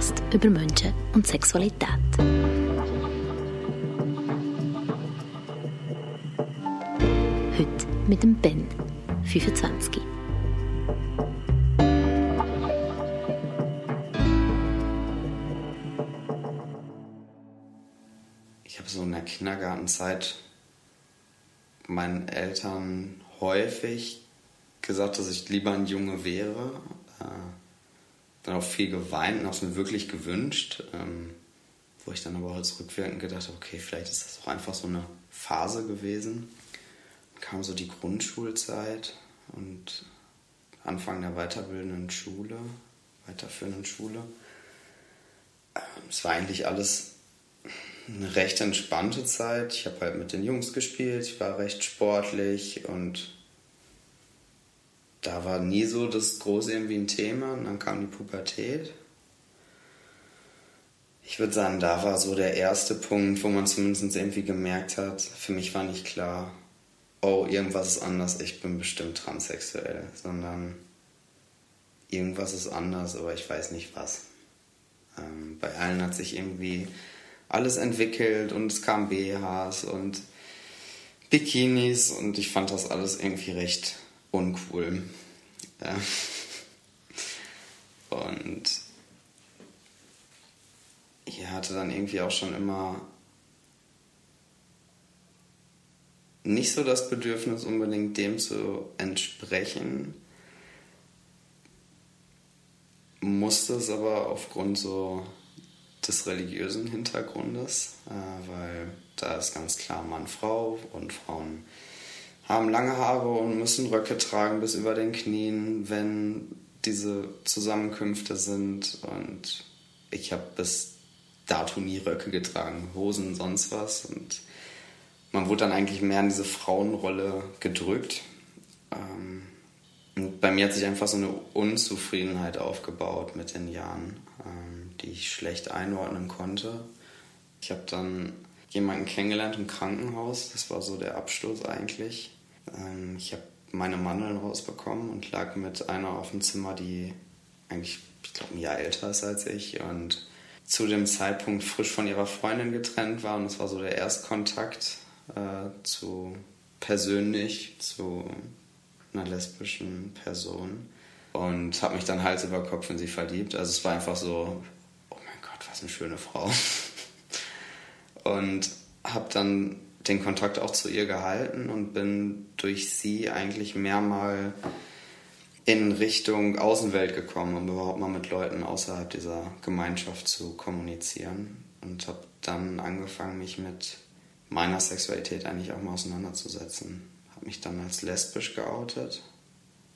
Podcast über Menschen und Sexualität. Heute mit dem Ben, 25. Ich habe so in der Kindergartenzeit meinen Eltern häufig gesagt, dass ich lieber ein Junge wäre. Dann auch viel geweint und habe es mir wirklich gewünscht. Ähm, wo ich dann aber auch rückwirkend gedacht habe, okay, vielleicht ist das auch einfach so eine Phase gewesen. Dann kam so die Grundschulzeit und Anfang der weiterbildenden Schule, weiterführenden Schule. Ähm, es war eigentlich alles eine recht entspannte Zeit. Ich habe halt mit den Jungs gespielt, ich war recht sportlich und da war nie so das große irgendwie ein Thema. Und dann kam die Pubertät. Ich würde sagen, da war so der erste Punkt, wo man zumindest irgendwie gemerkt hat, für mich war nicht klar, oh, irgendwas ist anders, ich bin bestimmt transsexuell, sondern irgendwas ist anders, aber ich weiß nicht was. Ähm, bei allen hat sich irgendwie alles entwickelt und es kamen BHs und Bikinis und ich fand das alles irgendwie recht uncool. Ja. Und ich hatte dann irgendwie auch schon immer nicht so das Bedürfnis, unbedingt dem zu entsprechen. Musste es aber aufgrund so des religiösen Hintergrundes, äh, weil da ist ganz klar Mann, Frau und Frauen haben lange Haare und müssen Röcke tragen bis über den Knien, wenn diese Zusammenkünfte sind. Und ich habe bis dato nie Röcke getragen, Hosen, sonst was. Und man wurde dann eigentlich mehr in diese Frauenrolle gedrückt. Ähm, und bei mir hat sich einfach so eine Unzufriedenheit aufgebaut mit den Jahren, ähm, die ich schlecht einordnen konnte. Ich habe dann jemanden kennengelernt im Krankenhaus. Das war so der Absturz eigentlich. Ähm, ich habe meine Mandeln rausbekommen und lag mit einer auf dem Zimmer, die eigentlich, ich glaube, ein Jahr älter ist als ich und zu dem Zeitpunkt frisch von ihrer Freundin getrennt war. Und das war so der Erstkontakt äh, zu persönlich zu einer lesbischen Person. Und habe mich dann Hals über Kopf in sie verliebt. Also es war einfach so, oh mein Gott, was eine schöne Frau. und habe dann den Kontakt auch zu ihr gehalten und bin durch sie eigentlich mehr mal in Richtung Außenwelt gekommen, um überhaupt mal mit Leuten außerhalb dieser Gemeinschaft zu kommunizieren. Und habe dann angefangen, mich mit meiner Sexualität eigentlich auch mal auseinanderzusetzen. Habe mich dann als lesbisch geoutet.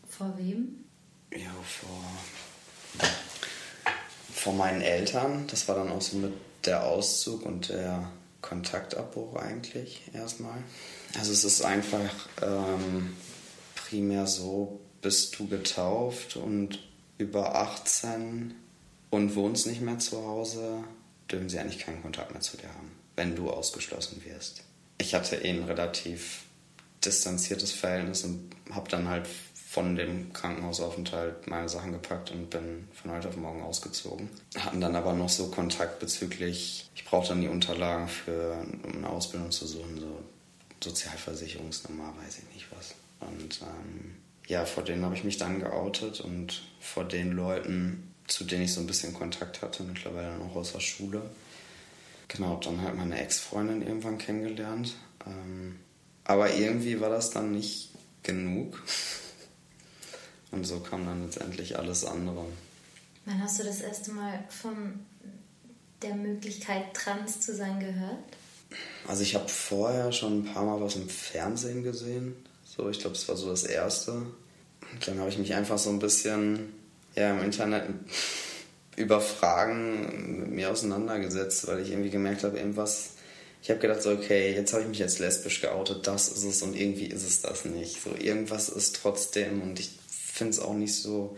Vor wem? Ja, vor, vor meinen Eltern. Das war dann auch so mit der Auszug und der Kontaktabbruch eigentlich erstmal. Also es ist einfach ähm, primär so, bist du getauft und über 18 und wohnst nicht mehr zu Hause, dürfen sie eigentlich keinen Kontakt mehr zu dir haben, wenn du ausgeschlossen wirst. Ich hatte eh ein relativ distanziertes Verhältnis und habe dann halt von dem Krankenhausaufenthalt meine Sachen gepackt und bin von heute auf morgen ausgezogen. Hatten dann aber noch so Kontakt bezüglich, ich brauchte dann die Unterlagen für, um eine Ausbildung zu suchen, so Sozialversicherungsnummer, weiß ich nicht was. Und ähm, ja, vor denen habe ich mich dann geoutet und vor den Leuten, zu denen ich so ein bisschen Kontakt hatte, mittlerweile noch aus der Schule. Genau, dann halt meine Ex-Freundin irgendwann kennengelernt. Ähm, aber irgendwie war das dann nicht genug. Und so kam dann letztendlich alles andere. Wann hast du das erste Mal von der Möglichkeit, trans zu sein, gehört? Also ich habe vorher schon ein paar Mal was im Fernsehen gesehen. So, ich glaube, es war so das erste. Und dann habe ich mich einfach so ein bisschen ja, im Internet über Fragen mit mir auseinandergesetzt, weil ich irgendwie gemerkt habe, irgendwas. Ich habe gedacht, so, okay, jetzt habe ich mich jetzt lesbisch geoutet, das ist es und irgendwie ist es das nicht. So, irgendwas ist trotzdem und ich finde es auch nicht so,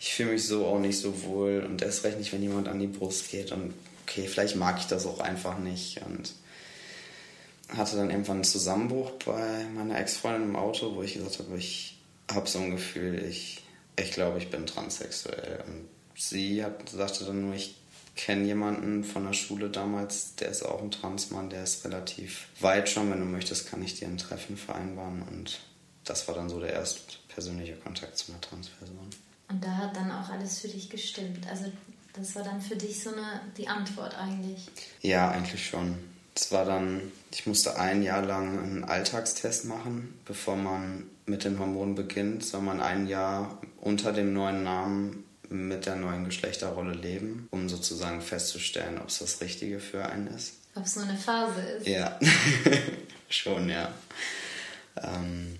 ich fühle mich so auch nicht so wohl und erst recht nicht, wenn jemand an die Brust geht und okay, vielleicht mag ich das auch einfach nicht und hatte dann irgendwann einen Zusammenbruch bei meiner Ex-Freundin im Auto, wo ich gesagt habe, ich habe so ein Gefühl, ich, ich glaube, ich bin transsexuell und sie hat, sagte dann nur, ich kenne jemanden von der Schule damals, der ist auch ein Transmann, der ist relativ weit schon. Wenn du möchtest, kann ich dir ein Treffen vereinbaren. Und das war dann so der erste persönliche Kontakt zu einer Transperson. Und da hat dann auch alles für dich gestimmt. Also das war dann für dich so eine die Antwort eigentlich. Ja, eigentlich schon. Es war dann, ich musste ein Jahr lang einen Alltagstest machen, bevor man mit den Hormonen beginnt, soll man ein Jahr unter dem neuen Namen mit der neuen Geschlechterrolle leben, um sozusagen festzustellen, ob es das Richtige für einen ist. Ob es nur eine Phase ist. Ja, schon, ja. Ähm,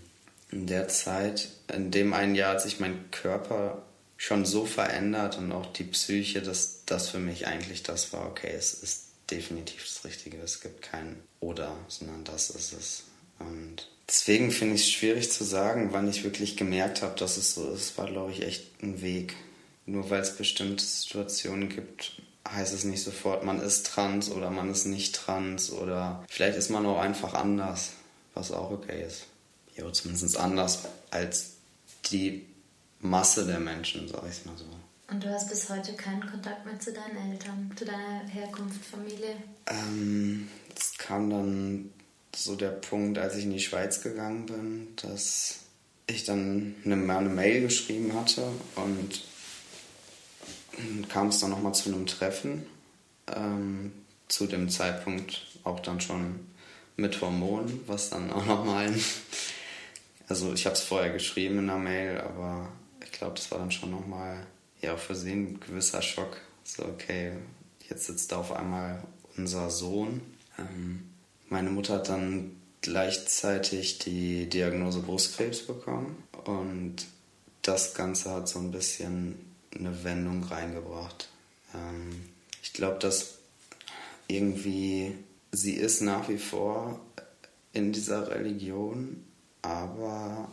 in der Zeit, in dem einen Jahr hat sich mein Körper schon so verändert und auch die Psyche, dass das für mich eigentlich das war, okay, es ist definitiv das Richtige. Es gibt kein oder, sondern das ist es. Und deswegen finde ich es schwierig zu sagen, wann ich wirklich gemerkt habe, dass es so ist. War, glaube ich, echt ein Weg. Nur weil es bestimmte Situationen gibt, heißt es nicht sofort, man ist trans oder man ist nicht trans oder vielleicht ist man auch einfach anders, was auch okay ist. Ja, zumindest anders als die Masse der Menschen, sag ich mal so. Und du hast bis heute keinen Kontakt mehr zu deinen Eltern, zu deiner Herkunft, Familie? Ähm, es kam dann so der Punkt, als ich in die Schweiz gegangen bin, dass ich dann eine, eine Mail geschrieben hatte und kam es dann nochmal zu einem Treffen. Ähm, zu dem Zeitpunkt auch dann schon mit Hormonen, was dann auch nochmal. Also ich habe es vorher geschrieben in der Mail, aber ich glaube, das war dann schon nochmal ja sie ein gewisser Schock. So, okay, jetzt sitzt da auf einmal unser Sohn. Ähm, meine Mutter hat dann gleichzeitig die Diagnose Brustkrebs bekommen und das Ganze hat so ein bisschen eine Wendung reingebracht. Ähm, ich glaube, dass irgendwie sie ist nach wie vor in dieser Religion, aber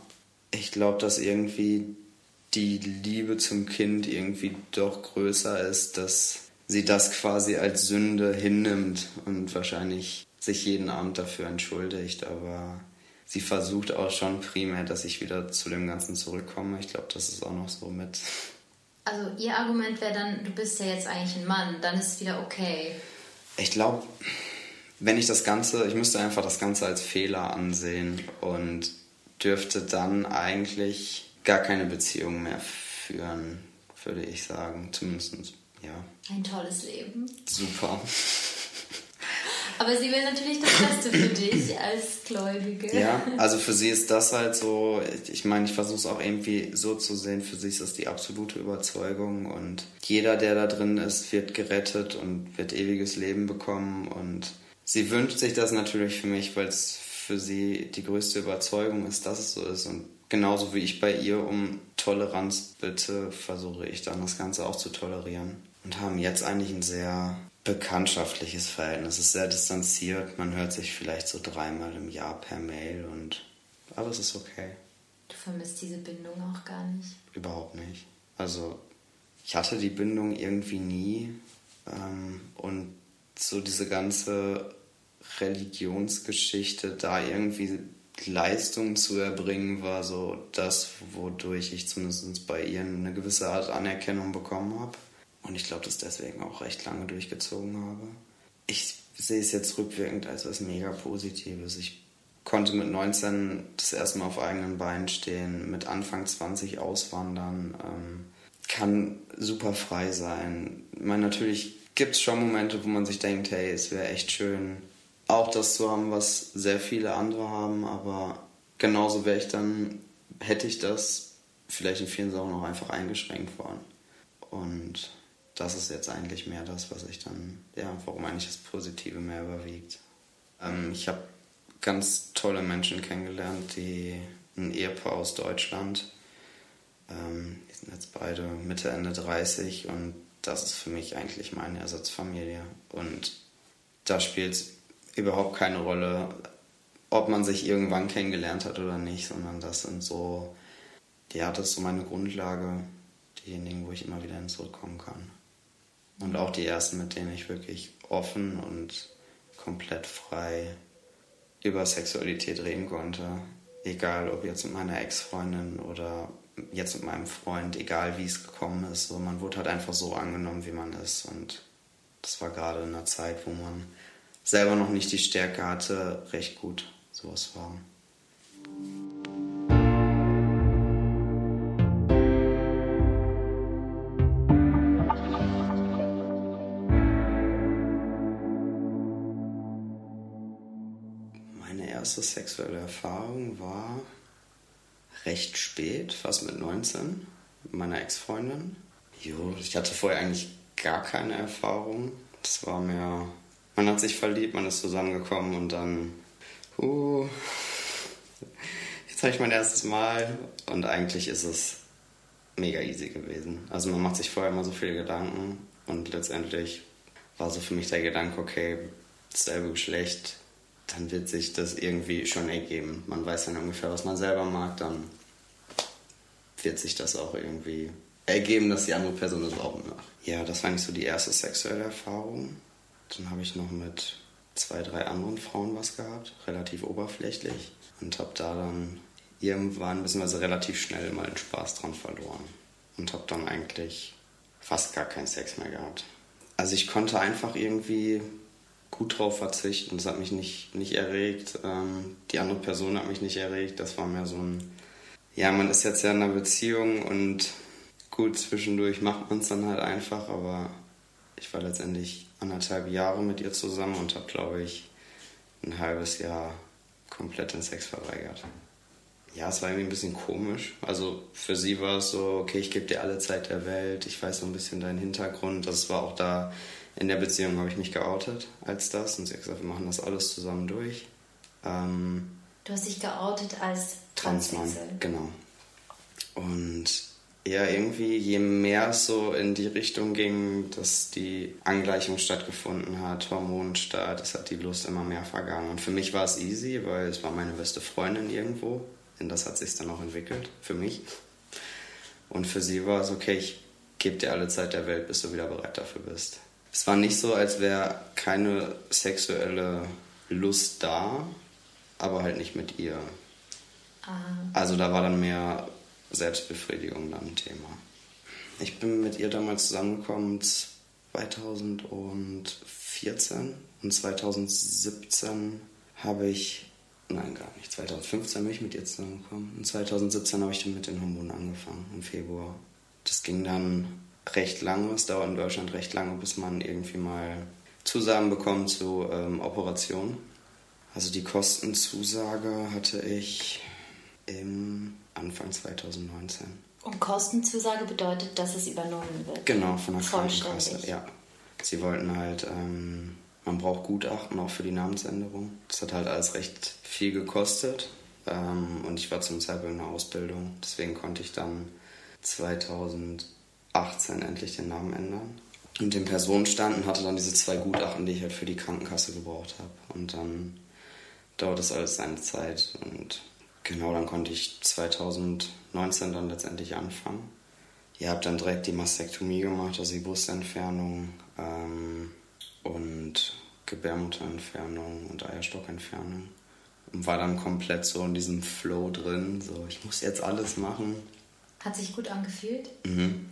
ich glaube, dass irgendwie die Liebe zum Kind irgendwie doch größer ist, dass sie das quasi als Sünde hinnimmt und wahrscheinlich sich jeden Abend dafür entschuldigt, aber sie versucht auch schon primär, dass ich wieder zu dem Ganzen zurückkomme. Ich glaube, das ist auch noch so mit. Also ihr Argument wäre dann, du bist ja jetzt eigentlich ein Mann, dann ist es wieder okay. Ich glaube, wenn ich das Ganze, ich müsste einfach das Ganze als Fehler ansehen und dürfte dann eigentlich gar keine Beziehung mehr führen, würde ich sagen. Zumindest, ja. Ein tolles Leben. Super. Aber sie will natürlich das Beste für dich als Gläubige. Ja, also für sie ist das halt so, ich meine, ich versuche es auch irgendwie so zu sehen, für sie ist das die absolute Überzeugung und jeder, der da drin ist, wird gerettet und wird ewiges Leben bekommen und sie wünscht sich das natürlich für mich, weil es für sie die größte Überzeugung ist, dass es so ist und genauso wie ich bei ihr um Toleranz bitte, versuche ich dann das Ganze auch zu tolerieren. Und haben jetzt eigentlich ein sehr bekanntschaftliches Verhältnis. Es ist sehr distanziert. Man hört sich vielleicht so dreimal im Jahr per Mail und aber es ist okay. Du vermisst diese Bindung auch gar nicht. Überhaupt nicht. Also ich hatte die Bindung irgendwie nie. Ähm, und so diese ganze Religionsgeschichte da irgendwie Leistung zu erbringen, war so das, wodurch ich zumindest bei ihr eine gewisse Art Anerkennung bekommen habe. Und ich glaube, das deswegen auch recht lange durchgezogen habe. Ich sehe es jetzt rückwirkend als was mega Positives. Ich konnte mit 19 das erste Mal auf eigenen Beinen stehen, mit Anfang 20 auswandern, ähm, kann super frei sein. Ich meine, natürlich gibt es schon Momente, wo man sich denkt, hey, es wäre echt schön, auch das zu haben, was sehr viele andere haben, aber genauso wäre ich dann, hätte ich das vielleicht in vielen Sachen auch einfach eingeschränkt worden. Und das ist jetzt eigentlich mehr das, was ich dann, ja, warum eigentlich das Positive mehr überwiegt. Ähm, ich habe ganz tolle Menschen kennengelernt, die ein Ehepaar aus Deutschland, ähm, die sind jetzt beide Mitte, Ende 30 und das ist für mich eigentlich meine Ersatzfamilie. Und da spielt es überhaupt keine Rolle, ob man sich irgendwann kennengelernt hat oder nicht, sondern das sind so, ja, das ist so meine Grundlage, diejenigen, wo ich immer wieder hin zurückkommen kann. Und auch die ersten, mit denen ich wirklich offen und komplett frei über Sexualität reden konnte. Egal ob jetzt mit meiner Ex-Freundin oder jetzt mit meinem Freund, egal wie es gekommen ist. So, man wurde halt einfach so angenommen, wie man ist. Und das war gerade in einer Zeit, wo man selber noch nicht die Stärke hatte, recht gut sowas war. Meine erste sexuelle Erfahrung war recht spät, fast mit 19, mit meiner Ex-Freundin. Jo, ich hatte vorher eigentlich gar keine Erfahrung. Das war mehr, man hat sich verliebt, man ist zusammengekommen und dann, uh, jetzt habe ich mein erstes Mal und eigentlich ist es mega easy gewesen. Also man macht sich vorher immer so viele Gedanken und letztendlich war so für mich der Gedanke, okay, dasselbe Geschlecht, dann wird sich das irgendwie schon ergeben. Man weiß dann ungefähr, was man selber mag, dann wird sich das auch irgendwie ergeben, dass die andere Person das auch macht. Ja, das war nicht so die erste sexuelle Erfahrung. Dann habe ich noch mit zwei, drei anderen Frauen was gehabt, relativ oberflächlich. Und habe da dann irgendwann, beziehungsweise relativ schnell mal den Spaß dran verloren. Und habe dann eigentlich fast gar keinen Sex mehr gehabt. Also ich konnte einfach irgendwie gut drauf verzichten. Das hat mich nicht, nicht erregt. Ähm, die andere Person hat mich nicht erregt. Das war mehr so ein, ja, man ist jetzt ja in einer Beziehung und gut, zwischendurch macht man es dann halt einfach, aber ich war letztendlich anderthalb Jahre mit ihr zusammen und habe, glaube ich, ein halbes Jahr komplett den Sex verweigert. Ja, es war irgendwie ein bisschen komisch. Also für sie war es so, okay, ich gebe dir alle Zeit der Welt, ich weiß so ein bisschen deinen Hintergrund. Das war auch da in der Beziehung, habe ich mich geoutet als das und sie hat gesagt, wir machen das alles zusammen durch. Ähm, du hast dich geoutet als Transmann. Genau. Und ja, irgendwie, je mehr es so in die Richtung ging, dass die Angleichung stattgefunden hat, Hormonstart, es hat die Lust immer mehr vergangen. Und für mich war es easy, weil es war meine beste Freundin irgendwo. In das hat sich dann auch entwickelt, für mich. Und für sie war es okay, ich gebe dir alle Zeit der Welt, bis du wieder bereit dafür bist. Es war nicht so, als wäre keine sexuelle Lust da, aber halt nicht mit ihr. Ah. Also da war dann mehr Selbstbefriedigung dann ein Thema. Ich bin mit ihr damals zusammengekommen 2014 und 2017 habe ich, nein gar nicht, 2015 bin ich mit ihr zusammengekommen und 2017 habe ich dann mit den Hormonen angefangen im Februar. Das ging dann recht lange, es dauert in Deutschland recht lange, bis man irgendwie mal Zusagen bekommt zu ähm, Operationen. Also die Kostenzusage hatte ich im Anfang 2019. Und Kostenzusage bedeutet, dass es übernommen wird? Genau, von der Krankenkasse, ja. Sie wollten halt, ähm, man braucht Gutachten auch für die Namensänderung. Das hat halt alles recht viel gekostet. Ähm, und ich war zum Zeitpunkt in der Ausbildung. Deswegen konnte ich dann 2018 endlich den Namen ändern. Und den Personenstand und hatte dann diese zwei Gutachten, die ich halt für die Krankenkasse gebraucht habe. Und dann dauert das alles seine Zeit. Und Genau, dann konnte ich 2019 dann letztendlich anfangen. Ihr habt dann direkt die Mastektomie gemacht, also die Brustentfernung ähm, und Gebärmutterentfernung und Eierstockentfernung. Und war dann komplett so in diesem Flow drin, so ich muss jetzt alles machen. Hat sich gut angefühlt? Mhm.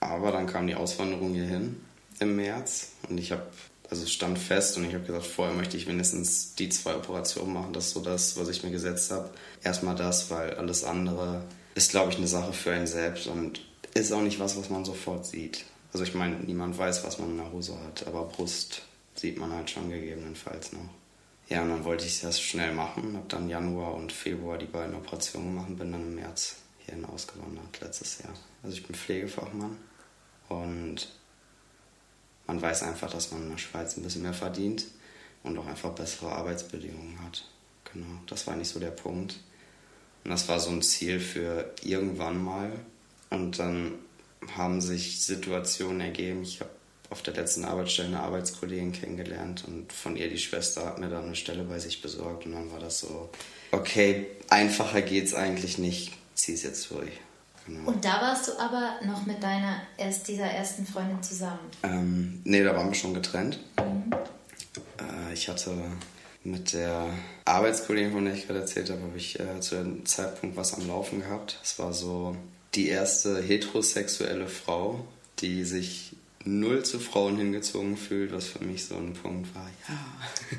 Aber dann kam die Auswanderung hierhin im März und ich habe also stand fest und ich habe gesagt, vorher möchte ich mindestens die zwei Operationen machen. Das ist so das, was ich mir gesetzt habe. Erstmal das, weil alles andere ist, glaube ich, eine Sache für einen selbst und ist auch nicht was, was man sofort sieht. Also ich meine, niemand weiß, was man in der Hose hat, aber Brust sieht man halt schon gegebenenfalls noch. Ja, und dann wollte ich das schnell machen, habe dann Januar und Februar die beiden Operationen gemacht und bin dann im März hierhin ausgewandert, letztes Jahr. Also ich bin Pflegefachmann und man weiß einfach, dass man in der Schweiz ein bisschen mehr verdient und auch einfach bessere Arbeitsbedingungen hat. Genau, das war nicht so der Punkt. Und das war so ein Ziel für irgendwann mal. Und dann haben sich Situationen ergeben. Ich habe auf der letzten Arbeitsstelle eine Arbeitskollegin kennengelernt und von ihr die Schwester hat mir dann eine Stelle bei sich besorgt und dann war das so, okay, einfacher geht's eigentlich nicht, zieh's jetzt durch. Genau. Und da warst du aber noch mit deiner erst dieser ersten Freundin zusammen? Ähm, nee, da waren wir schon getrennt. Mhm. Äh, ich hatte Mit der Arbeitskollegin, von der ich gerade erzählt habe, habe ich äh, zu dem Zeitpunkt was am Laufen gehabt. Es war so die erste heterosexuelle Frau, die sich null zu Frauen hingezogen fühlt, was für mich so ein Punkt war. Ja.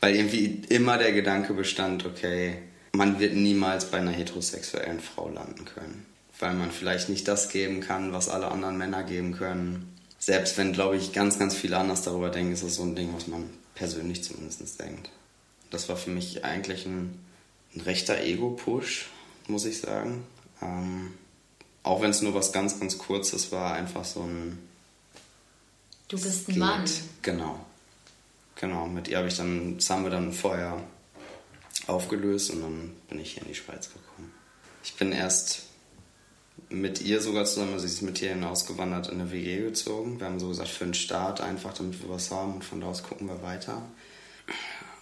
Weil irgendwie immer der Gedanke bestand, okay, man wird niemals bei einer heterosexuellen Frau landen können. Weil man vielleicht nicht das geben kann, was alle anderen Männer geben können. Selbst wenn, glaube ich, ganz, ganz viele anders darüber denken, ist das so ein Ding, was man persönlich zumindest denkt. Das war für mich eigentlich ein, ein rechter Ego-Push, muss ich sagen. Ähm, auch wenn es nur was ganz, ganz Kurzes war, einfach so ein. Du bist ein Mann. Genau. Genau, mit ihr habe ich dann, das haben wir dann vorher aufgelöst und dann bin ich hier in die Schweiz gekommen. Ich bin erst mit ihr sogar zusammen, also sie ist mit ihr hinausgewandert in eine WG gezogen. Wir haben so gesagt, für einen Start einfach, damit wir was haben und von da aus gucken wir weiter.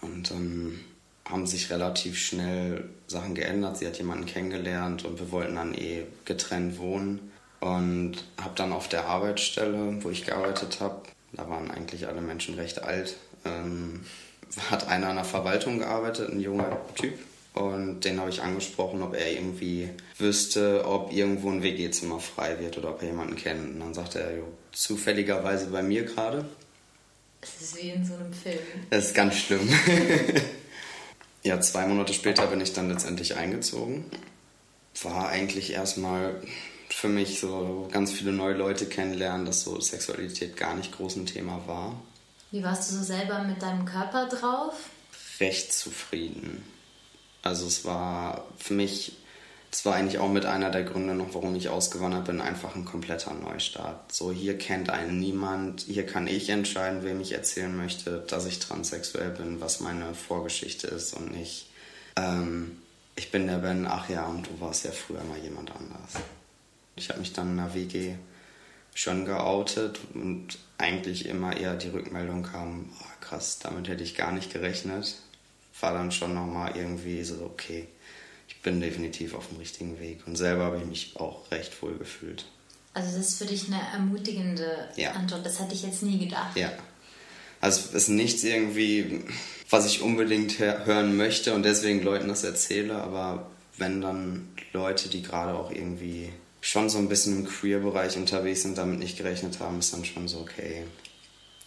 Und dann haben sich relativ schnell Sachen geändert. Sie hat jemanden kennengelernt und wir wollten dann eh getrennt wohnen. Und habe dann auf der Arbeitsstelle, wo ich gearbeitet habe, da waren eigentlich alle Menschen recht alt, ähm, hat einer an der Verwaltung gearbeitet, ein junger Typ. Und den habe ich angesprochen, ob er irgendwie wüsste, ob irgendwo ein WG-Zimmer frei wird oder ob er jemanden kennt. Und dann sagte er, jo, zufälligerweise bei mir gerade. Es ist wie in so einem Film. Das ist ganz schlimm. ja, zwei Monate später bin ich dann letztendlich eingezogen. War eigentlich erstmal für mich so ganz viele neue Leute kennenlernen, dass so Sexualität gar nicht groß ein Thema war. Wie warst du so selber mit deinem Körper drauf? Recht zufrieden. Also es war für mich, es war eigentlich auch mit einer der Gründe noch, warum ich ausgewandert bin, einfach ein kompletter Neustart. So hier kennt einen niemand, hier kann ich entscheiden, wem ich erzählen möchte, dass ich transsexuell bin, was meine Vorgeschichte ist und nicht, ähm, ich bin der Ben, ach ja, und du warst ja früher mal jemand anders. Ich habe mich dann in der WG schon geoutet und eigentlich immer eher die Rückmeldung kam, oh, krass, damit hätte ich gar nicht gerechnet. War dann schon nochmal irgendwie so, okay, ich bin definitiv auf dem richtigen Weg. Und selber habe ich mich auch recht wohl gefühlt. Also das ist für dich eine ermutigende ja. Antwort. Das hätte ich jetzt nie gedacht. Ja. Also es ist nichts irgendwie, was ich unbedingt hören möchte und deswegen Leuten das erzähle, aber wenn dann Leute, die gerade auch irgendwie schon so ein bisschen im Queer-Bereich unterwegs sind, damit nicht gerechnet haben, ist dann schon so, okay,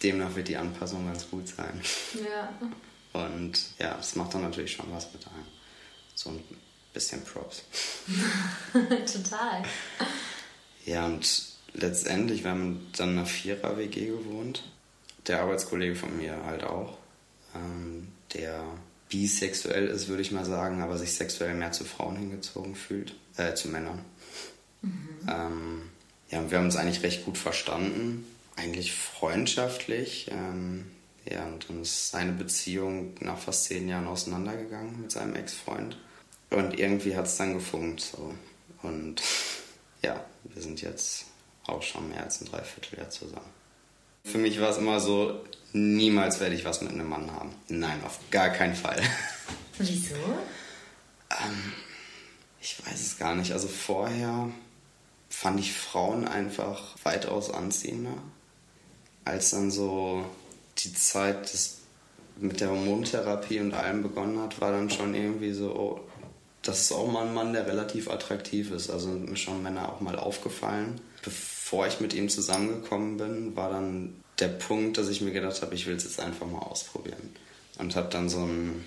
demnach wird die Anpassung ganz gut sein. Ja. Und ja, das macht dann natürlich schon was mit einem. So ein bisschen Props. Total. Ja, und letztendlich, wir haben dann in einer Vierer-WG gewohnt. Der Arbeitskollege von mir halt auch, ähm, der bisexuell ist, würde ich mal sagen, aber sich sexuell mehr zu Frauen hingezogen fühlt, äh, zu Männern. Mhm. Ähm, ja, wir haben uns eigentlich recht gut verstanden, eigentlich freundschaftlich. Ähm, ja, und dann ist seine Beziehung nach fast zehn Jahren auseinandergegangen mit seinem Ex-Freund. Und irgendwie hat es dann gefunkt. So. Und ja, wir sind jetzt auch schon mehr als ein Dreivierteljahr zusammen. Für mich war es immer so, niemals werde ich was mit einem Mann haben. Nein, auf gar keinen Fall. Wieso? ähm, ich weiß es gar nicht. Also vorher fand ich Frauen einfach weitaus anziehender. Als dann so die Zeit des, mit der Hormontherapie und allem begonnen hat, war dann schon irgendwie so, oh, das ist auch mal ein Mann, der relativ attraktiv ist. Also mir schon Männer auch mal aufgefallen. Bevor ich mit ihm zusammengekommen bin, war dann der Punkt, dass ich mir gedacht habe, ich will es jetzt einfach mal ausprobieren. Und habe dann so ein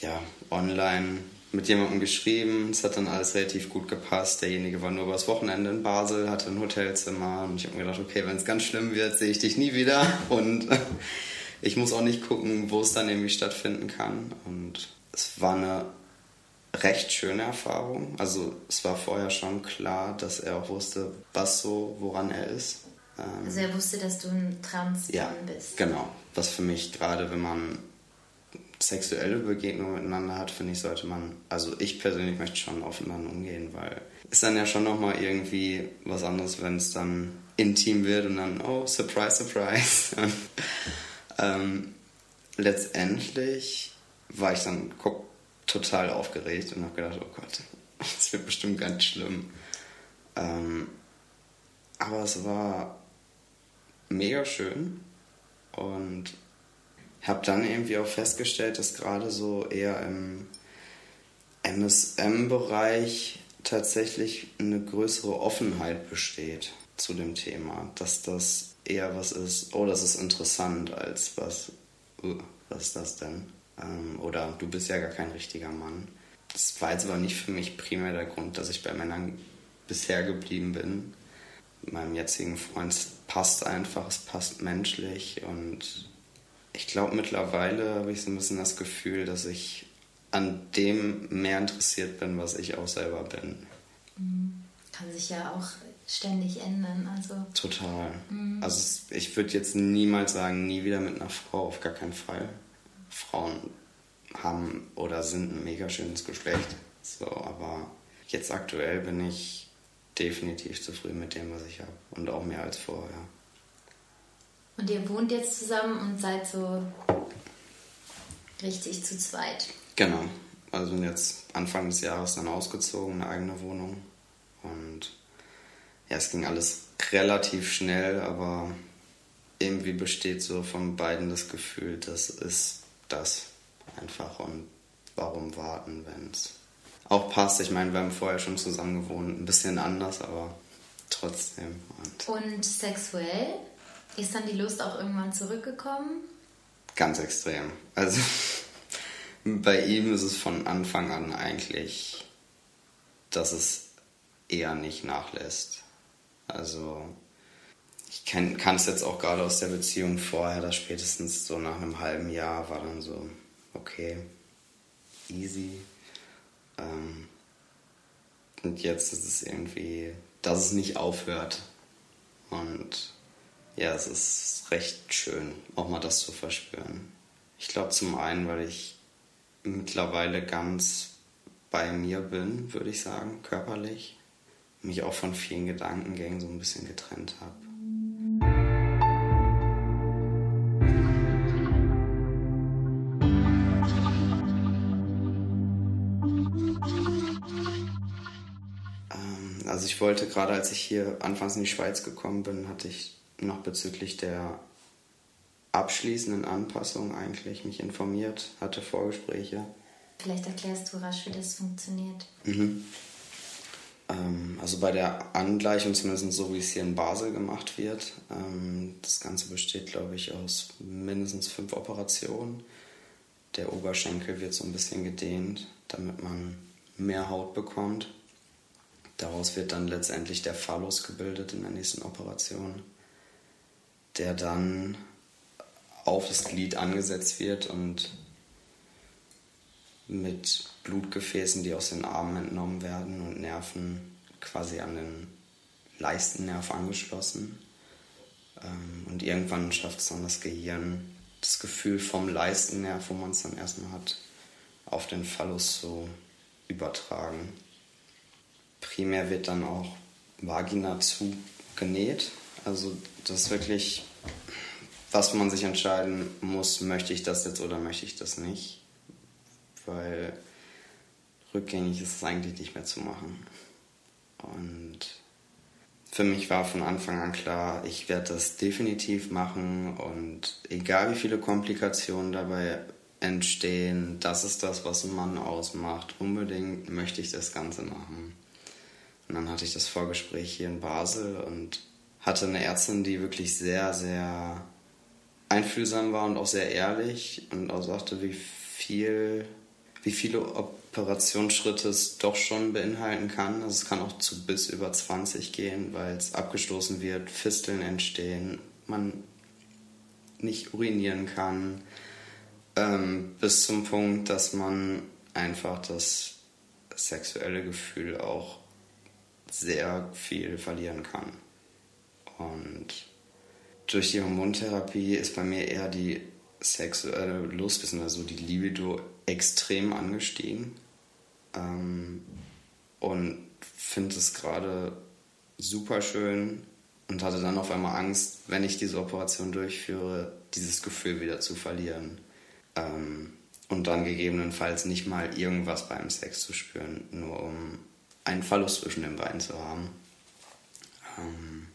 ja, online mit jemandem geschrieben. Es hat dann alles relativ gut gepasst. Derjenige war nur übers Wochenende in Basel, hatte ein Hotelzimmer und ich habe mir gedacht, okay, wenn es ganz schlimm wird, sehe ich dich nie wieder und ich muss auch nicht gucken, wo es dann irgendwie stattfinden kann. Und es war eine recht schöne Erfahrung. Also es war vorher schon klar, dass er auch wusste, was so, woran er ist. Ähm, also er wusste, dass du ein Transmann ja, bist. Genau. Was für mich gerade, wenn man sexuelle Begegnungen miteinander hat, finde ich, sollte man, also ich persönlich möchte schon offen dann umgehen, weil ist dann ja schon nochmal irgendwie was anderes, wenn es dann intim wird und dann, oh, surprise, surprise. ähm, letztendlich war ich dann total aufgeregt und habe gedacht, oh Gott, das wird bestimmt ganz schlimm. Ähm, aber es war mega schön und habe dann irgendwie auch festgestellt, dass gerade so eher im MSM-Bereich tatsächlich eine größere Offenheit besteht zu dem Thema. Dass das eher was ist, oh, das ist interessant, als was, uh, was ist das denn? Ähm, oder du bist ja gar kein richtiger Mann. Das war jetzt aber nicht für mich primär der Grund, dass ich bei Männern bisher geblieben bin. Meinem jetzigen Freund passt einfach, es passt menschlich und ich glaube mittlerweile habe ich so ein bisschen das Gefühl, dass ich an dem mehr interessiert bin, was ich auch selber bin. Mhm. Kann sich ja auch ständig ändern. Also. Total. Mhm. Also ich würde jetzt niemals sagen, nie wieder mit einer Frau, auf gar keinen Fall. Frauen haben oder sind ein mega schönes Geschlecht. So, aber jetzt aktuell bin ich definitiv zufrieden mit dem, was ich habe. Und auch mehr als vorher. Und ihr wohnt jetzt zusammen und seid so richtig zu zweit. Genau. Also sind jetzt Anfang des Jahres dann ausgezogen, eine eigene Wohnung. Und ja, es ging alles relativ schnell, aber irgendwie besteht so von beiden das Gefühl, das ist das einfach und warum warten, wenn es auch passt. Ich meine, wir haben vorher schon zusammen gewohnt, ein bisschen anders, aber trotzdem. Und, und sexuell? Ist dann die Lust auch irgendwann zurückgekommen? Ganz extrem. Also bei ihm ist es von Anfang an eigentlich, dass es eher nicht nachlässt. Also ich kann es jetzt auch gerade aus der Beziehung vorher, dass spätestens so nach einem halben Jahr war dann so, okay, easy. Ähm, und jetzt ist es irgendwie, dass es nicht aufhört. Und ja, es ist recht schön, auch mal das zu verspüren. Ich glaube zum einen, weil ich mittlerweile ganz bei mir bin, würde ich sagen, körperlich. Mich auch von vielen Gedankengängen so ein bisschen getrennt habe. Ähm, also ich wollte gerade, als ich hier anfangs in die Schweiz gekommen bin, hatte ich noch bezüglich der abschließenden Anpassung eigentlich mich informiert, hatte Vorgespräche. Vielleicht erklärst du rasch, wie das funktioniert. Mhm. Ähm, also bei der Angleichung, zumindest so wie es hier in Basel gemacht wird, ähm, das Ganze besteht, glaube ich, aus mindestens fünf Operationen. Der Oberschenkel wird so ein bisschen gedehnt, damit man mehr Haut bekommt. Daraus wird dann letztendlich der Phallus gebildet in der nächsten Operation der dann auf das Glied angesetzt wird und mit Blutgefäßen, die aus den Armen entnommen werden und Nerven quasi an den Leistennerv angeschlossen. Ähm, und irgendwann schafft es dann das Gehirn, das Gefühl vom Leistennerv, wo man es dann erstmal hat, auf den Phallus zu übertragen. Primär wird dann auch Vagina zugenäht, also das ist wirklich, was man sich entscheiden muss, möchte ich das jetzt oder möchte ich das nicht. Weil rückgängig ist es eigentlich nicht mehr zu machen. Und für mich war von Anfang an klar, ich werde das definitiv machen und egal wie viele Komplikationen dabei entstehen, das ist das, was ein Mann ausmacht. Unbedingt möchte ich das Ganze machen. Und dann hatte ich das Vorgespräch hier in Basel und hatte eine Ärztin, die wirklich sehr, sehr einfühlsam war und auch sehr ehrlich und auch sagte, wie viel, wie viele Operationsschritte es doch schon beinhalten kann. Also es kann auch zu bis über 20 gehen, weil es abgestoßen wird, Fisteln entstehen, man nicht urinieren kann, ähm, bis zum Punkt, dass man einfach das sexuelle Gefühl auch sehr viel verlieren kann. Und durch die Hormontherapie ist bei mir eher die sexuelle Lust, also die Libido, extrem angestiegen. Ähm, und finde es gerade super schön und hatte dann auf einmal Angst, wenn ich diese Operation durchführe, dieses Gefühl wieder zu verlieren. Ähm, und dann gegebenenfalls nicht mal irgendwas beim Sex zu spüren, nur um einen Verlust zwischen den Beinen zu haben. Ähm,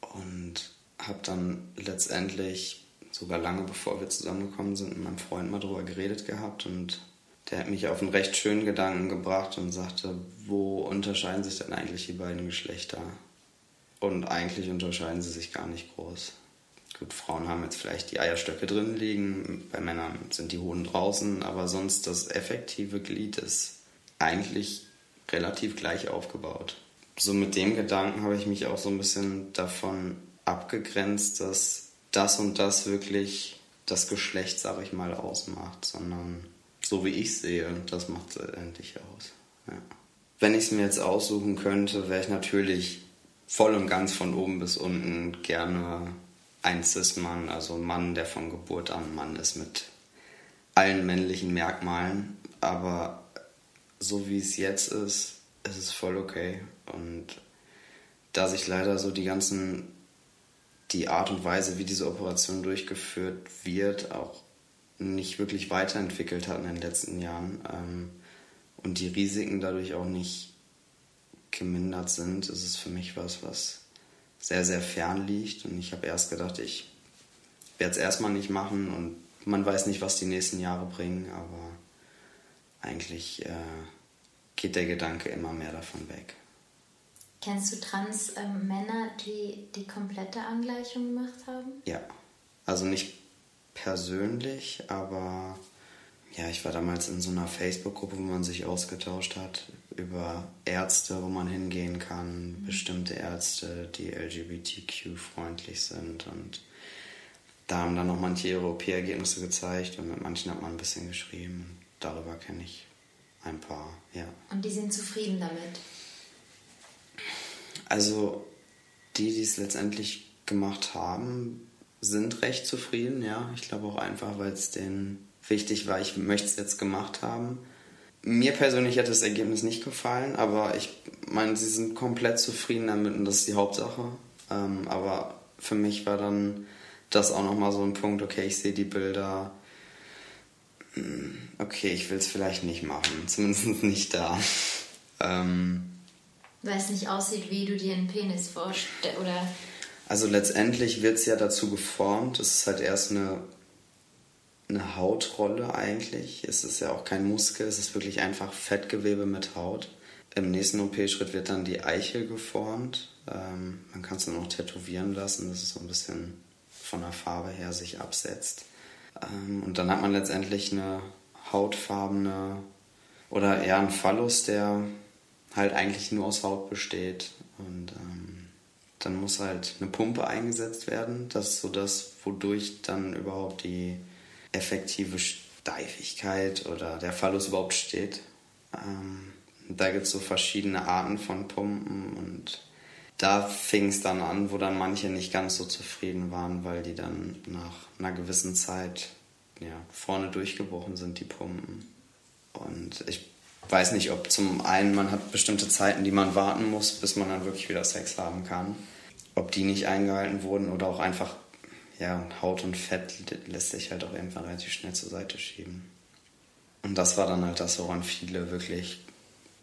und habe dann letztendlich sogar lange bevor wir zusammengekommen sind, mit meinem Freund mal drüber geredet gehabt und der hat mich auf einen recht schönen Gedanken gebracht und sagte, wo unterscheiden sich denn eigentlich die beiden Geschlechter? Und eigentlich unterscheiden sie sich gar nicht groß. Gut, Frauen haben jetzt vielleicht die Eierstöcke drin liegen, bei Männern sind die Hoden draußen, aber sonst das effektive Glied ist eigentlich relativ gleich aufgebaut. So mit dem Gedanken habe ich mich auch so ein bisschen davon abgegrenzt, dass das und das wirklich das Geschlecht, sage ich mal, ausmacht, sondern so wie ich sehe, das macht es endlich aus. Ja. Wenn ich es mir jetzt aussuchen könnte, wäre ich natürlich voll und ganz von oben bis unten gerne ein Cis-Mann, also ein Mann, der von Geburt an Mann ist mit allen männlichen Merkmalen. Aber so wie es jetzt ist, ist es voll okay. Und da sich leider so die ganzen, die Art und Weise, wie diese Operation durchgeführt wird, auch nicht wirklich weiterentwickelt hat in den letzten Jahren ähm, und die Risiken dadurch auch nicht gemindert sind, ist es für mich was, was sehr, sehr fern liegt. Und ich habe erst gedacht, ich werde es erstmal nicht machen und man weiß nicht, was die nächsten Jahre bringen, aber eigentlich äh, geht der Gedanke immer mehr davon weg. Kennst du Trans-Männer, die die komplette Angleichung gemacht haben? Ja, also nicht persönlich, aber ja, ich war damals in so einer Facebook-Gruppe, wo man sich ausgetauscht hat über Ärzte, wo man hingehen kann, mhm. bestimmte Ärzte, die LGBTQ-freundlich sind. Und da haben dann noch manche ihre OP-Ergebnisse gezeigt und mit manchen hat man ein bisschen geschrieben. Darüber kenne ich ein paar, ja. Und die sind zufrieden damit? Also die, die es letztendlich gemacht haben, sind recht zufrieden, ja. Ich glaube auch einfach, weil es denen wichtig war, ich möchte es jetzt gemacht haben. Mir persönlich hätte das Ergebnis nicht gefallen, aber ich meine, sie sind komplett zufrieden damit und das ist die Hauptsache. Ähm, aber für mich war dann das auch nochmal so ein Punkt, okay, ich sehe die Bilder, hm, okay, ich will es vielleicht nicht machen, zumindest nicht da. Ähm, Weil es nicht aussieht, wie du dir einen Penis vorstellst, oder? Also letztendlich wird es ja dazu geformt, es ist halt erst eine eine Hautrolle eigentlich. Es ist ja auch kein Muskel, es ist wirklich einfach Fettgewebe mit Haut. Im nächsten OP-Schritt wird dann die Eichel geformt. Ähm, man kann es dann auch tätowieren lassen, dass es so ein bisschen von der Farbe her sich absetzt. Ähm, und dann hat man letztendlich eine hautfarbene oder eher einen Phallus, der halt eigentlich nur aus Haut besteht. Und ähm, dann muss halt eine Pumpe eingesetzt werden. Das ist so das, wodurch dann überhaupt die effektive Steifigkeit oder der Phallus überhaupt steht. Ähm, da gibt es so verschiedene Arten von Pumpen und da fing es dann an, wo dann manche nicht ganz so zufrieden waren, weil die dann nach einer gewissen Zeit ja, vorne durchgebrochen sind, die Pumpen. Und ich weiß nicht, ob zum einen man hat bestimmte Zeiten, die man warten muss, bis man dann wirklich wieder Sex haben kann. Ob die nicht eingehalten wurden oder auch einfach ja, Haut und Fett lässt sich halt auch irgendwann relativ schnell zur Seite schieben. Und das war dann halt das, woran viele wirklich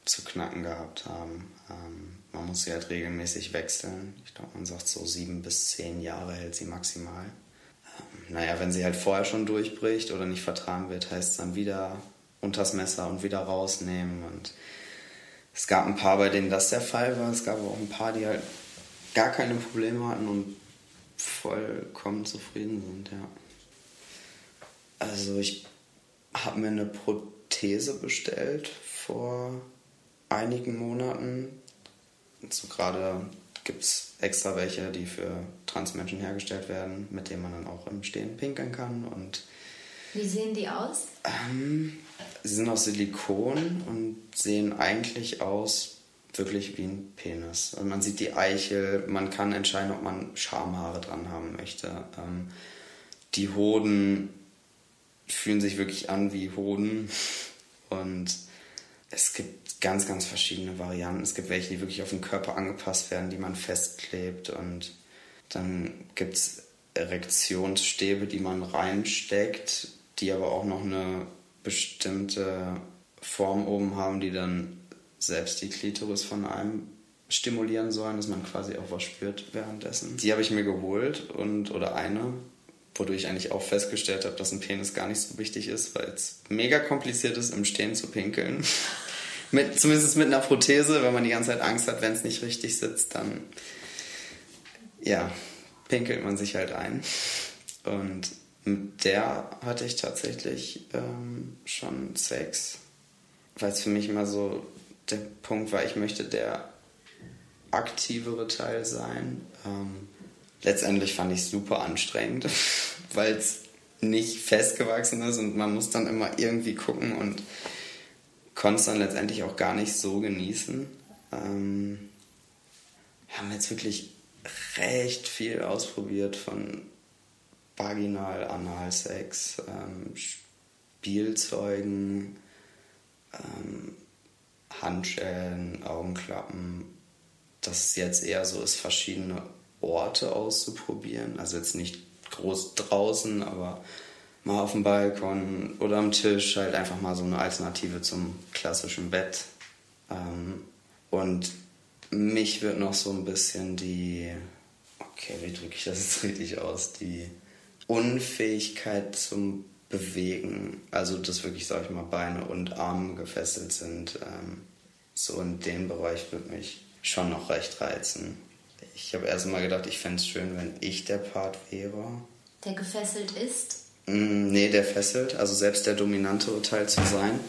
zu knacken gehabt haben. Ähm, man muss sie halt regelmäßig wechseln. Ich glaube, man sagt so sieben bis zehn Jahre hält sie maximal. Ähm, naja, wenn sie halt vorher schon durchbricht oder nicht vertragen wird, heißt es dann wieder unters Messer und wieder rausnehmen. Und es gab ein paar, bei denen das der Fall war. Es gab auch ein paar, die halt gar keine Probleme hatten und vollkommen zufrieden sind, ja. Also ich habe mir eine Prothese bestellt vor einigen Monaten. So gerade gibt es extra welche, die für Transmenschen hergestellt werden, mit denen man dann auch im Stehen pinkeln kann. Und Wie sehen die aus? Ähm, sie sind aus Silikon und sehen eigentlich aus wirklich wie ein Penis. Also man sieht die Eichel, man kann entscheiden, ob man Schamhaare dran haben möchte. Ähm, die Hoden fühlen sich wirklich an wie Hoden und es gibt ganz, ganz verschiedene Varianten. Es gibt welche, die wirklich auf den Körper angepasst werden, die man festklebt und dann gibt es Erektionsstäbe, die man reinsteckt, die aber auch noch eine bestimmte Form oben haben, die dann selbst die Klitoris von einem stimulieren sollen, dass man quasi auch was spürt währenddessen. Die habe ich mir geholt und oder eine wodurch ich eigentlich auch festgestellt habe, dass ein Penis gar nicht so wichtig ist, weil es mega kompliziert ist, im Stehen zu pinkeln. mit, zumindest mit einer Prothese, wenn man die ganze Zeit Angst hat, wenn es nicht richtig sitzt, dann ja, pinkelt man sich halt ein. Und mit der hatte ich tatsächlich ähm, schon Sex, weil es für mich immer so der Punkt war, ich möchte der aktivere Teil sein. Ähm, letztendlich fand ich es super anstrengend, weil es nicht festgewachsen ist und man muss dann immer irgendwie gucken und konnte es dann letztendlich auch gar nicht so genießen. Ähm, wir haben jetzt wirklich recht viel ausprobiert von Vaginal, Analsex, ähm, Spielzeugen, ähm, Handschellen, Augenklappen. Dass es jetzt eher so ist, verschiedene Orte auszuprobieren. Also jetzt nicht groß draußen, aber mal auf dem Balkon oder am Tisch halt einfach mal so eine Alternative zum klassischen Bett. Ähm, und mich wird noch so ein bisschen die, okay, wie drücke ich das jetzt richtig aus, die Unfähigkeit zum Bewegen, also dass wirklich, sag ich mal, Beine und Arme gefesselt sind, ähm, so in dem Bereich wird mich schon noch recht reizen. Ich habe erst mal gedacht, ich fände es schön, wenn ich der Part wäre. Der gefesselt ist? Mm, nee, der fesselt, also selbst der dominantere Teil zu sein.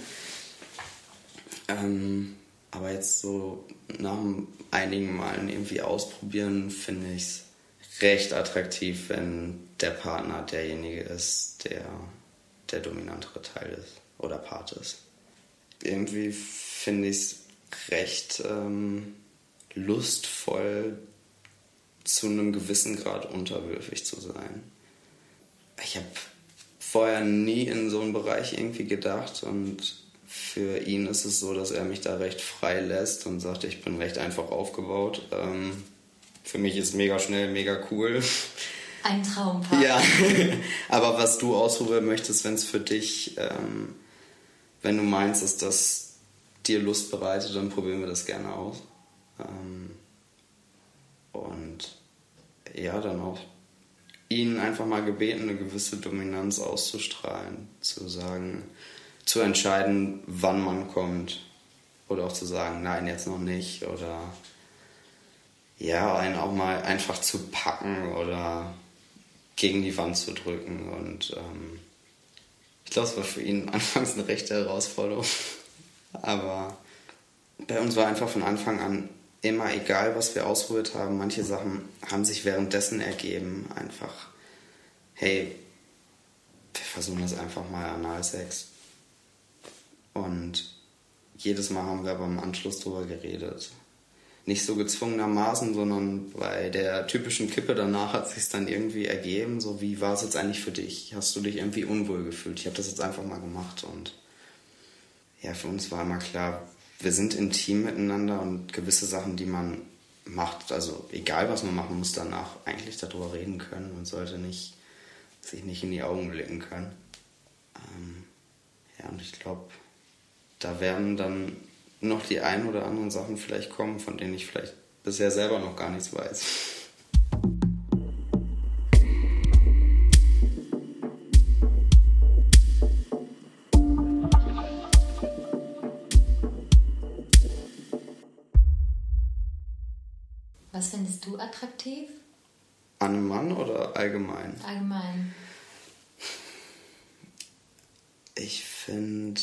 Ähm, aber jetzt so nach einigen Malen irgendwie ausprobieren, finde ich es recht attraktiv, wenn der Partner derjenige ist, der der dominantere Teil ist oder Part ist. Irgendwie finde ich es recht ähm, lustvoll, zu einem gewissen Grad unterwürfig zu sein. Ich habe vorher nie in so einen Bereich irgendwie gedacht und für ihn ist es so, dass er mich da recht frei lässt und sagt, ich bin recht einfach aufgebaut. Ähm, für mich ist mega schnell, mega cool. Ein Traumpaar. Ja, aber was du ausprobieren möchtest, wenn es für dich, ähm, wenn du meinst, dass das dir Lust bereitet, dann probieren wir das gerne aus. Ähm, und ja, dann auch ihn einfach mal gebeten, eine gewisse Dominanz auszustrahlen, zu sagen, zu entscheiden, wann man kommt. Oder auch zu sagen, nein, jetzt noch nicht. Oder ja, einen auch mal einfach zu packen oder gegen die Wand zu drücken. Und ähm, ich glaube, es war für ihn anfangs eine rechte Herausforderung. Aber bei uns war einfach von Anfang an immer egal, was wir ausprobiert haben. Manche Sachen haben sich währenddessen ergeben. Einfach, hey, wir versuchen das einfach mal Analsex. Und jedes Mal haben wir aber im Anschluss darüber geredet nicht so gezwungenermaßen, sondern bei der typischen Kippe danach hat sich dann irgendwie ergeben, so wie war es jetzt eigentlich für dich? Hast du dich irgendwie unwohl gefühlt? Ich habe das jetzt einfach mal gemacht und ja, für uns war immer klar, wir sind intim miteinander und gewisse Sachen, die man macht, also egal was man machen muss danach eigentlich darüber reden können und sollte nicht sich nicht in die Augen blicken können. Ähm, ja, und ich glaube, da werden dann noch die ein oder anderen Sachen vielleicht kommen, von denen ich vielleicht bisher selber noch gar nichts weiß. Was findest du attraktiv? An einem Mann oder allgemein? Allgemein. Ich finde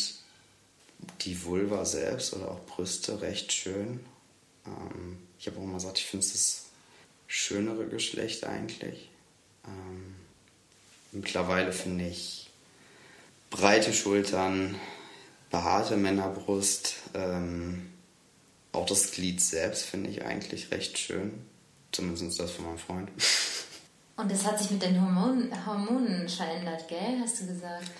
die Vulva selbst oder auch Brüste recht schön. Ähm, ich habe auch mal gesagt, ich finde es das schönere Geschlecht eigentlich. Ähm, mittlerweile finde ich breite Schultern, behaarte Männerbrust, ähm, auch das Glied selbst finde ich eigentlich recht schön. Zumindest das von meinem Freund. Und das hat sich mit den Hormonen, Hormonen verändert, gell? Hast du gesagt?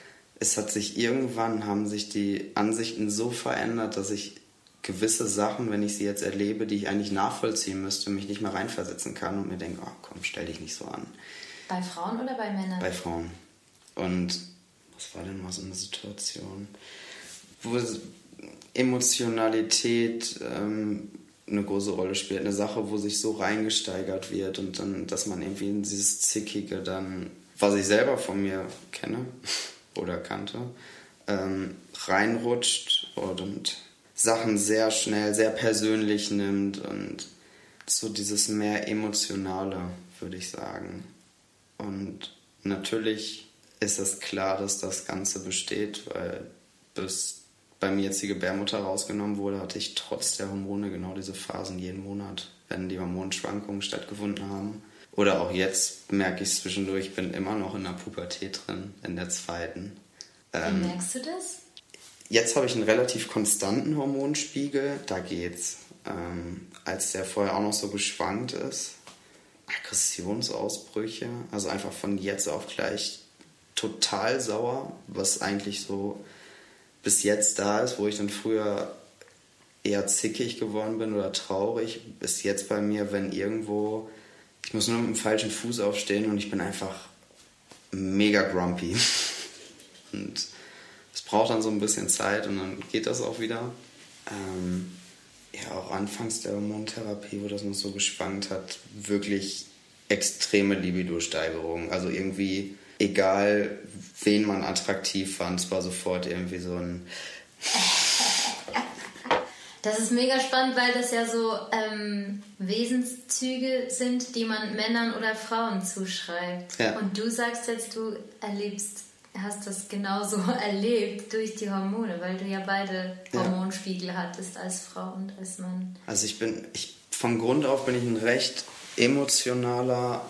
Es hat sich irgendwann, haben sich die Ansichten so verändert, dass ich gewisse Sachen, wenn ich sie jetzt erlebe, die ich eigentlich nachvollziehen müsste, mich nicht mehr reinversetzen kann und mir denke, oh komm, stell dich nicht so an. Bei Frauen oder bei Männern? Bei Frauen. Und was war denn mal so eine Situation, wo Emotionalität ähm, eine große Rolle spielt, eine Sache, wo sich so reingesteigert wird und dann, dass man irgendwie in dieses Zickige dann was ich selber von mir kenne oder kannte, ähm, reinrutscht und Sachen sehr schnell, sehr persönlich nimmt und so dieses mehr emotionale, würde ich sagen. Und natürlich ist es klar, dass das Ganze besteht, weil bis bei mir jetzt die Gebärmutter rausgenommen wurde, hatte ich trotz der Hormone genau diese Phasen jeden Monat, wenn die Hormonschwankungen stattgefunden haben. Oder auch jetzt merke ich zwischendurch, ich bin immer noch in der Pubertät drin, in der zweiten. Wie ähm, merkst du das? Jetzt habe ich einen relativ konstanten Hormonspiegel, da geht's. Ähm, als der vorher auch noch so geschwankt ist, Aggressionsausbrüche, also einfach von jetzt auf gleich total sauer, was eigentlich so bis jetzt da ist, wo ich dann früher eher zickig geworden bin oder traurig, bis jetzt bei mir, wenn irgendwo, ich muss nur mit dem falschen Fuß aufstehen und ich bin einfach mega grumpy. Und es braucht dann so ein bisschen Zeit und dann geht das auch wieder. Ähm, ja, auch anfangs der Hormontherapie, wo das noch so geschwankt hat, wirklich extreme Libido-Steigerung. Also irgendwie, egal wen man attraktiv fand, es war sofort irgendwie so ein. Das ist mega spannend, weil das ja so ähm, Wesenszüge sind, die man Männern oder Frauen zuschreibt. Ja. Und du sagst jetzt, du erlebst, hast das genauso erlebt durch die Hormone, weil du ja beide Hormonspiegel ja. hattest als Frau und als Mann. Also ich bin, ich, von Grund auf bin ich ein recht emotionaler,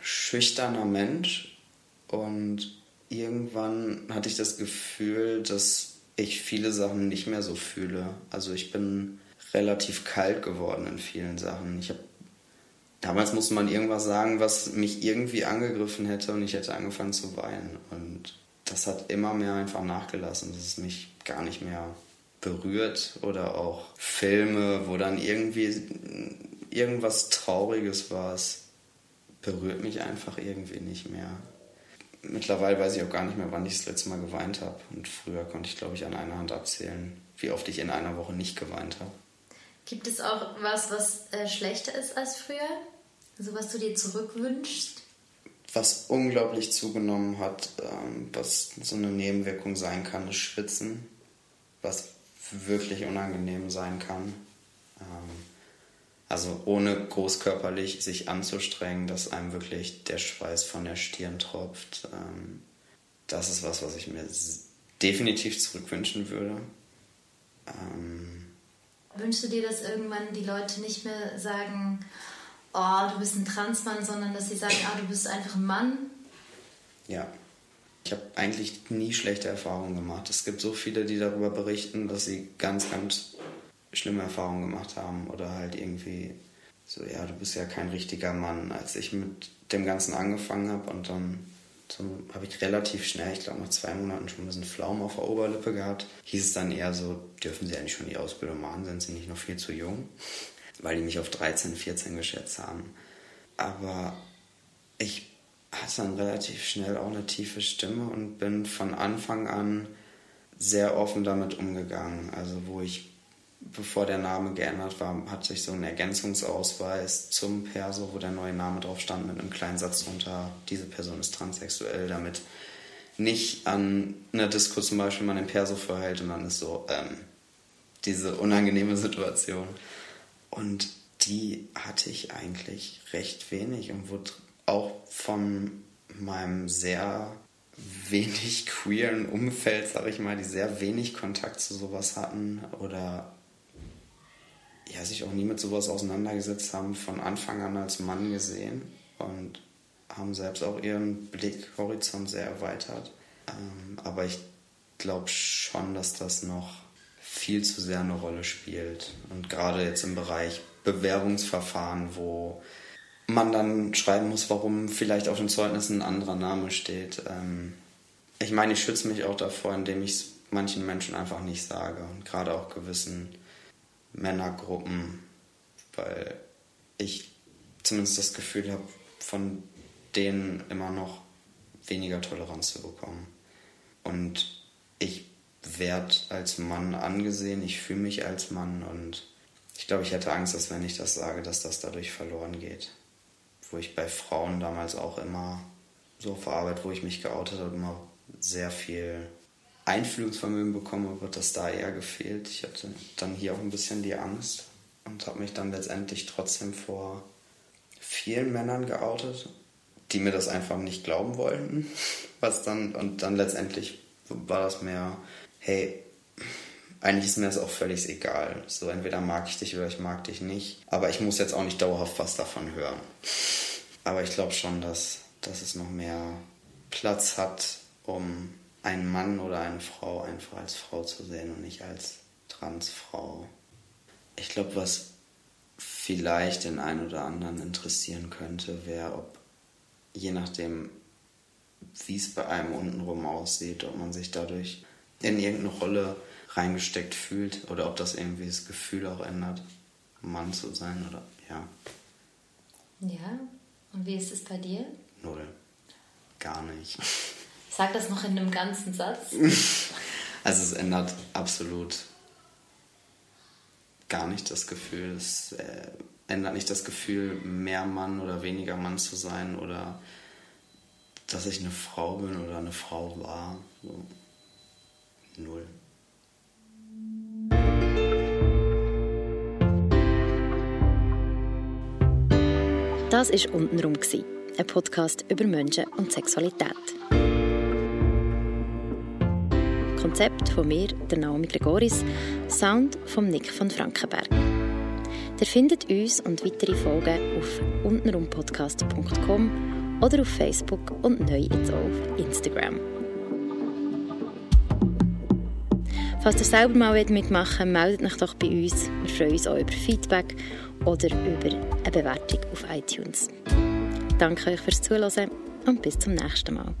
schüchterner Mensch und irgendwann hatte ich das Gefühl, dass ich viele Sachen nicht mehr so fühle. Also ich bin relativ kalt geworden in vielen Sachen. Ich habe damals musste man irgendwas sagen, was mich irgendwie angegriffen hätte und ich hätte angefangen zu weinen und das hat immer mehr einfach nachgelassen, dass es mich gar nicht mehr berührt oder auch Filme, wo dann irgendwie irgendwas Trauriges war, es berührt mich einfach irgendwie nicht mehr. Mittlerweile weiß ich auch gar nicht mehr, wann ich das letzte Mal geweint habe. Und früher konnte ich, glaube ich, an einer Hand abzählen, wie oft ich in einer Woche nicht geweint habe. Gibt es auch was, was äh, schlechter ist als früher? Also was du dir zurückwünschst? Was unglaublich zugenommen hat, ähm, was so eine Nebenwirkung sein kann, ist Schwitzen. Was wirklich unangenehm sein kann. Ähm, also ohne großkörperlich sich anzustrengen, dass einem wirklich der Schweiß von der Stirn tropft. Ähm, das ist was, was ich mir definitiv zurückwünschen würde. Ähm, Wünschst du dir, dass irgendwann die Leute nicht mehr sagen, oh, du bist ein Transmann, sondern dass sie sagen, ah, du bist einfach ein Mann? Ja. Ich habe eigentlich nie schlechte Erfahrungen gemacht. Es gibt so viele, die darüber berichten, dass sie ganz, ganz schlimme Erfahrungen gemacht haben oder halt irgendwie so, ja, du bist ja kein richtiger Mann. Als ich mit dem Ganzen angefangen habe und dann habe ich relativ schnell, ich glaube nach zwei Monaten schon ein bisschen Flaum auf der Oberlippe gehabt, hieß es dann eher so, dürfen sie eigentlich schon die Ausbildung machen, sind sie nicht noch viel zu jung, weil die mich auf 13, 14 geschätzt haben. Aber ich hatte dann relativ schnell auch eine tiefe Stimme und bin von Anfang an sehr offen damit umgegangen. Also wo ich bevor der Name geändert war, hatte ich so einen Ergänzungsausweis zum Perso, wo der neue Name drauf stand, mit einem kleinen Satz drunter, diese Person ist transsexuell, damit nicht an einer Disco zum Beispiel man den Perso verhält und dann ist so ähm, diese unangenehme Situation. Und die hatte ich eigentlich recht wenig und wurde auch von meinem sehr wenig queeren Umfeld, sag ich mal, die sehr wenig Kontakt zu sowas hatten oder ja, sich auch nie mit sowas auseinandergesetzt haben, von Anfang an als Mann gesehen und haben selbst auch ihren Blickhorizont sehr erweitert. Ähm, aber ich glaube schon, dass das noch viel zu sehr eine Rolle spielt. Und gerade jetzt im Bereich Bewerbungsverfahren, wo man dann schreiben muss, warum vielleicht auf den Zeugnissen ein anderer Name steht. Ähm, ich meine, ich schütze mich auch davor, indem ich es manchen Menschen einfach nicht sage und gerade auch gewissen Männergruppen, weil ich zumindest das Gefühl habe, von denen immer noch weniger Toleranz zu bekommen. Und ich werde als Mann angesehen, ich fühle mich als Mann und ich glaube, ich hätte Angst, dass wenn ich das sage, dass das dadurch verloren geht. Wo ich bei Frauen damals auch immer so auf Arbeit, wo ich mich geoutet habe, immer sehr viel Einfühlungsvermögen bekommen habe, wird das da eher gefehlt. Ich hatte dann hier auch ein bisschen die Angst und habe mich dann letztendlich trotzdem vor vielen Männern geoutet, die mir das einfach nicht glauben wollten. Was dann, und dann letztendlich war das mehr, hey, eigentlich ist mir das auch völlig egal. So, entweder mag ich dich oder ich mag dich nicht. Aber ich muss jetzt auch nicht dauerhaft was davon hören. Aber ich glaube schon, dass, dass es noch mehr Platz hat, um einen Mann oder eine Frau einfach als Frau zu sehen und nicht als Transfrau. Ich glaube, was vielleicht den einen oder anderen interessieren könnte, wäre, ob je nachdem, wie es bei einem untenrum aussieht, ob man sich dadurch in irgendeine Rolle reingesteckt fühlt oder ob das irgendwie das Gefühl auch ändert, Mann zu sein oder ja. Ja, und wie ist es bei dir? Null. Gar nicht. Sag das noch in einem ganzen Satz. also es ändert absolut gar nicht das Gefühl, es äh, ändert nicht das Gefühl, mehr Mann oder weniger Mann zu sein oder dass ich eine Frau bin oder eine Frau war. So. Null. Das war «Untenrum», ein Podcast über Menschen und Sexualität. Konzept von mir, der Naomi Gregoris, Sound von Nick von Frankenberg. Ihr findet uns und weitere Folgen auf untenrumpodcast.com oder auf Facebook und neu jetzt auch auf Instagram. Falls ihr selber mal mitmachen wollt, meldet euch doch bei uns. Wir freuen uns auch über Feedback oder über eine Bewertung auf iTunes. Danke euch fürs Zuhören und bis zum nächsten Mal.